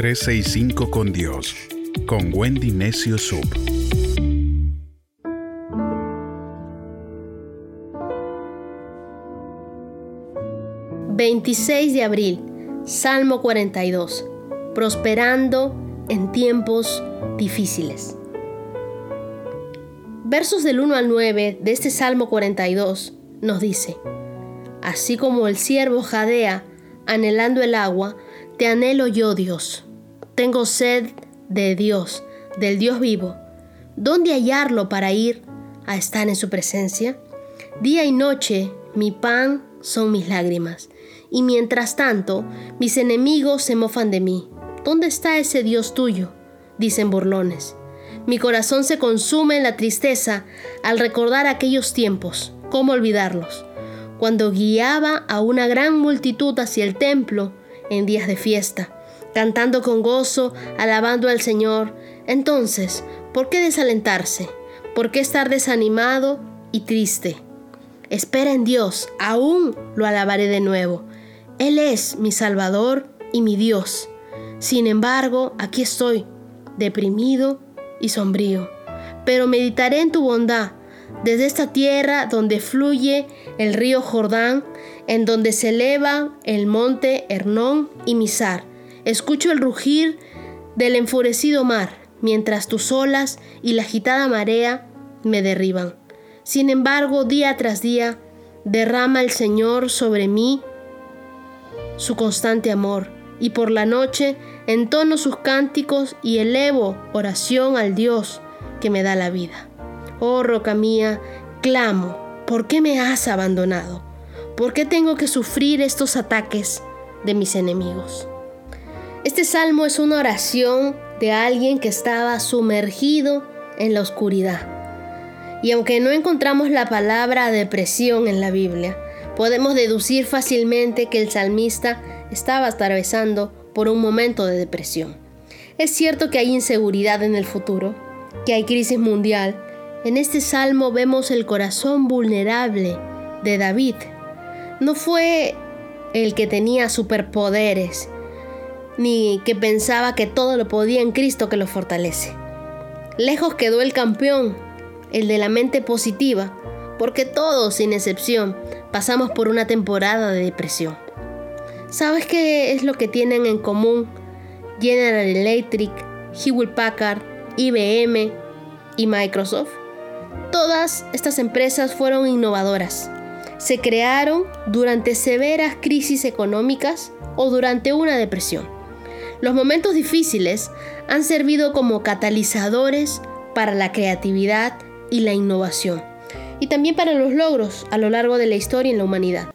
365 con Dios, con Wendy Necio Sub. ...26 de abril... ...Salmo 42... ...prosperando en tiempos difíciles... Versos del 1 al 9 de este Salmo 42 nos dice, Así como el siervo jadea anhelando el agua, te anhelo yo, Dios. Tengo sed de Dios, del Dios vivo. ¿Dónde hallarlo para ir a estar en su presencia? Día y noche mi pan son mis lágrimas, y mientras tanto mis enemigos se mofan de mí. ¿Dónde está ese Dios tuyo? dicen burlones. Mi corazón se consume en la tristeza al recordar aquellos tiempos. ¿Cómo olvidarlos? Cuando guiaba a una gran multitud hacia el templo en días de fiesta, cantando con gozo, alabando al Señor. Entonces, ¿por qué desalentarse? ¿Por qué estar desanimado y triste? Espera en Dios, aún lo alabaré de nuevo. Él es mi Salvador y mi Dios. Sin embargo, aquí estoy, deprimido y sombrío, pero meditaré en tu bondad desde esta tierra donde fluye el río Jordán, en donde se eleva el monte Hernón y Misar. Escucho el rugir del enfurecido mar, mientras tus olas y la agitada marea me derriban. Sin embargo, día tras día, derrama el Señor sobre mí su constante amor, y por la noche entono sus cánticos y elevo oración al Dios que me da la vida. Oh roca mía, clamo, ¿por qué me has abandonado? ¿Por qué tengo que sufrir estos ataques de mis enemigos? Este salmo es una oración de alguien que estaba sumergido en la oscuridad. Y aunque no encontramos la palabra depresión en la Biblia, podemos deducir fácilmente que el salmista estaba atravesando por un momento de depresión. Es cierto que hay inseguridad en el futuro, que hay crisis mundial. En este salmo vemos el corazón vulnerable de David. No fue el que tenía superpoderes, ni que pensaba que todo lo podía en Cristo que lo fortalece. Lejos quedó el campeón, el de la mente positiva, porque todos, sin excepción, pasamos por una temporada de depresión. ¿Sabes qué es lo que tienen en común General Electric, Hewlett Packard, IBM y Microsoft? Todas estas empresas fueron innovadoras. Se crearon durante severas crisis económicas o durante una depresión. Los momentos difíciles han servido como catalizadores para la creatividad y la innovación, y también para los logros a lo largo de la historia en la humanidad.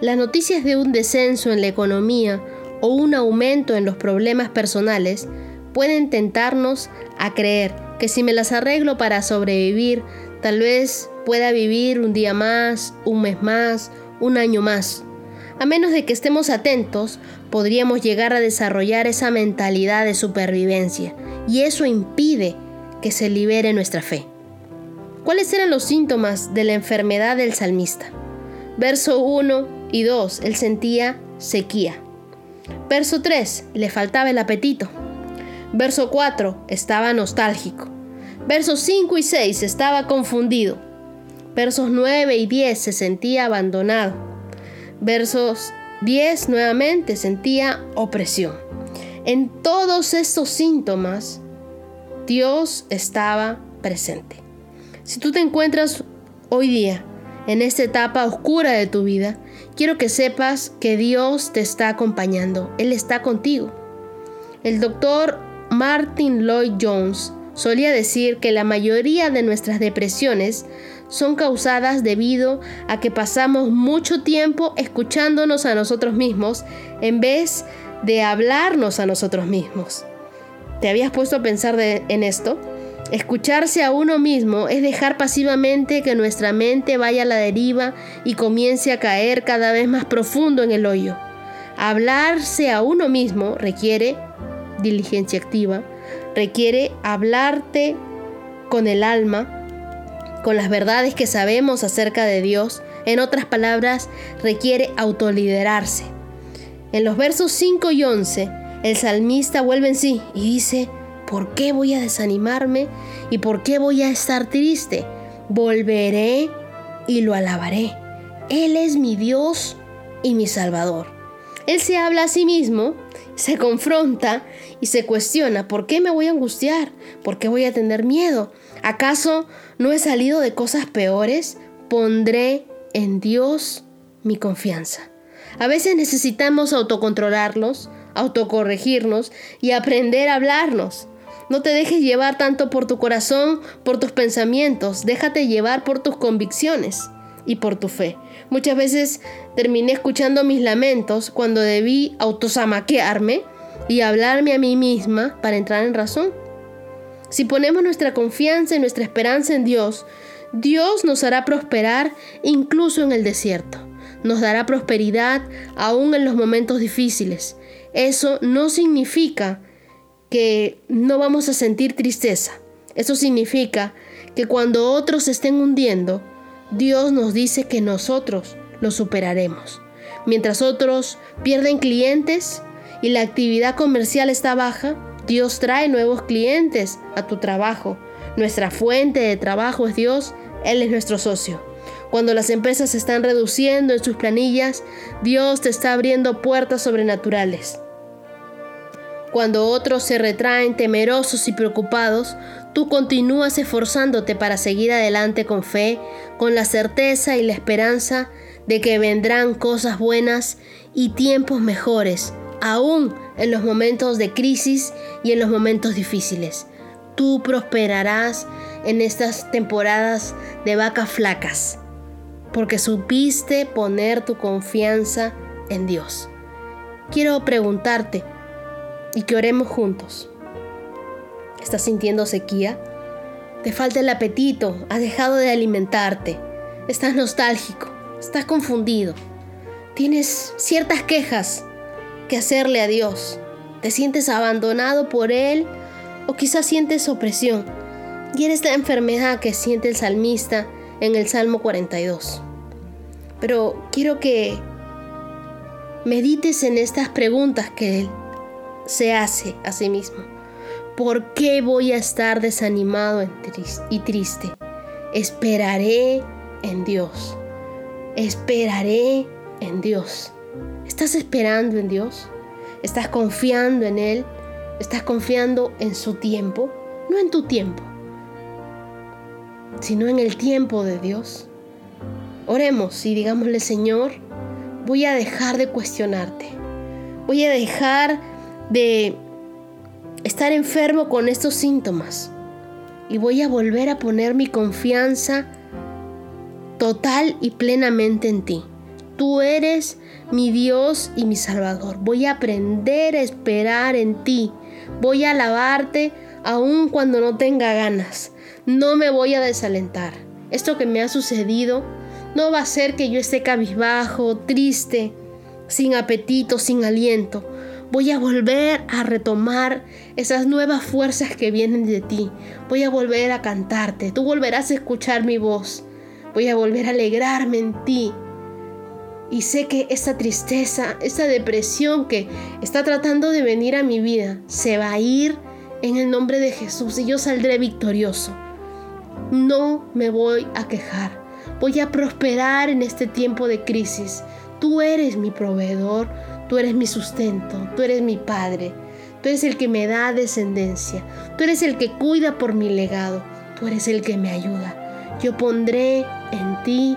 Las noticias de un descenso en la economía o un aumento en los problemas personales pueden tentarnos a creer que si me las arreglo para sobrevivir, tal vez pueda vivir un día más, un mes más, un año más. A menos de que estemos atentos, podríamos llegar a desarrollar esa mentalidad de supervivencia y eso impide que se libere nuestra fe. ¿Cuáles eran los síntomas de la enfermedad del salmista? Verso 1 y 2. Él sentía sequía. Verso 3. Le faltaba el apetito. Verso 4. Estaba nostálgico. Versos 5 y 6. Estaba confundido. Versos 9 y 10. Se sentía abandonado. Versos 10 nuevamente sentía opresión. En todos estos síntomas, Dios estaba presente. Si tú te encuentras hoy día en esta etapa oscura de tu vida, quiero que sepas que Dios te está acompañando, Él está contigo. El doctor Martin Lloyd Jones solía decir que la mayoría de nuestras depresiones son causadas debido a que pasamos mucho tiempo escuchándonos a nosotros mismos en vez de hablarnos a nosotros mismos. ¿Te habías puesto a pensar en esto? Escucharse a uno mismo es dejar pasivamente que nuestra mente vaya a la deriva y comience a caer cada vez más profundo en el hoyo. Hablarse a uno mismo requiere diligencia activa, requiere hablarte con el alma, con las verdades que sabemos acerca de Dios. En otras palabras, requiere autoliderarse. En los versos 5 y 11, el salmista vuelve en sí y dice, ¿por qué voy a desanimarme y por qué voy a estar triste? Volveré y lo alabaré. Él es mi Dios y mi Salvador. Él se habla a sí mismo, se confronta y se cuestiona, ¿por qué me voy a angustiar? ¿Por qué voy a tener miedo? ¿Acaso no he salido de cosas peores? Pondré en Dios mi confianza. A veces necesitamos autocontrolarnos, autocorregirnos y aprender a hablarnos. No te dejes llevar tanto por tu corazón, por tus pensamientos, déjate llevar por tus convicciones y por tu fe. Muchas veces terminé escuchando mis lamentos cuando debí autosamaquearme y hablarme a mí misma para entrar en razón. Si ponemos nuestra confianza y nuestra esperanza en Dios, Dios nos hará prosperar incluso en el desierto. Nos dará prosperidad aún en los momentos difíciles. Eso no significa que no vamos a sentir tristeza. Eso significa que cuando otros estén hundiendo, Dios nos dice que nosotros lo superaremos. Mientras otros pierden clientes y la actividad comercial está baja, Dios trae nuevos clientes a tu trabajo. Nuestra fuente de trabajo es Dios, Él es nuestro socio. Cuando las empresas se están reduciendo en sus planillas, Dios te está abriendo puertas sobrenaturales. Cuando otros se retraen temerosos y preocupados, tú continúas esforzándote para seguir adelante con fe, con la certeza y la esperanza de que vendrán cosas buenas y tiempos mejores, aún en los momentos de crisis y en los momentos difíciles. Tú prosperarás en estas temporadas de vacas flacas, porque supiste poner tu confianza en Dios. Quiero preguntarte, y que oremos juntos. ¿Estás sintiendo sequía? Te falta el apetito, has dejado de alimentarte, estás nostálgico, estás confundido, tienes ciertas quejas que hacerle a Dios, te sientes abandonado por Él o quizás sientes opresión y eres la enfermedad que siente el salmista en el Salmo 42. Pero quiero que medites en estas preguntas que Él se hace a sí mismo. ¿Por qué voy a estar desanimado y triste? Esperaré en Dios. Esperaré en Dios. ¿Estás esperando en Dios? ¿Estás confiando en Él? ¿Estás confiando en su tiempo? No en tu tiempo, sino en el tiempo de Dios. Oremos y digámosle, Señor, voy a dejar de cuestionarte. Voy a dejar de estar enfermo con estos síntomas y voy a volver a poner mi confianza total y plenamente en ti. Tú eres mi Dios y mi Salvador. Voy a aprender a esperar en ti. Voy a alabarte aun cuando no tenga ganas. No me voy a desalentar. Esto que me ha sucedido no va a ser que yo esté cabizbajo, triste, sin apetito, sin aliento Voy a volver a retomar esas nuevas fuerzas que vienen de ti. Voy a volver a cantarte. Tú volverás a escuchar mi voz. Voy a volver a alegrarme en ti. Y sé que esa tristeza, esa depresión que está tratando de venir a mi vida, se va a ir en el nombre de Jesús y yo saldré victorioso. No me voy a quejar. Voy a prosperar en este tiempo de crisis. Tú eres mi proveedor, Tú eres mi sustento, tú eres mi Padre, tú eres el que me da descendencia, tú eres el que cuida por mi legado, tú eres el que me ayuda. Yo pondré en ti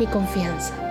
mi confianza.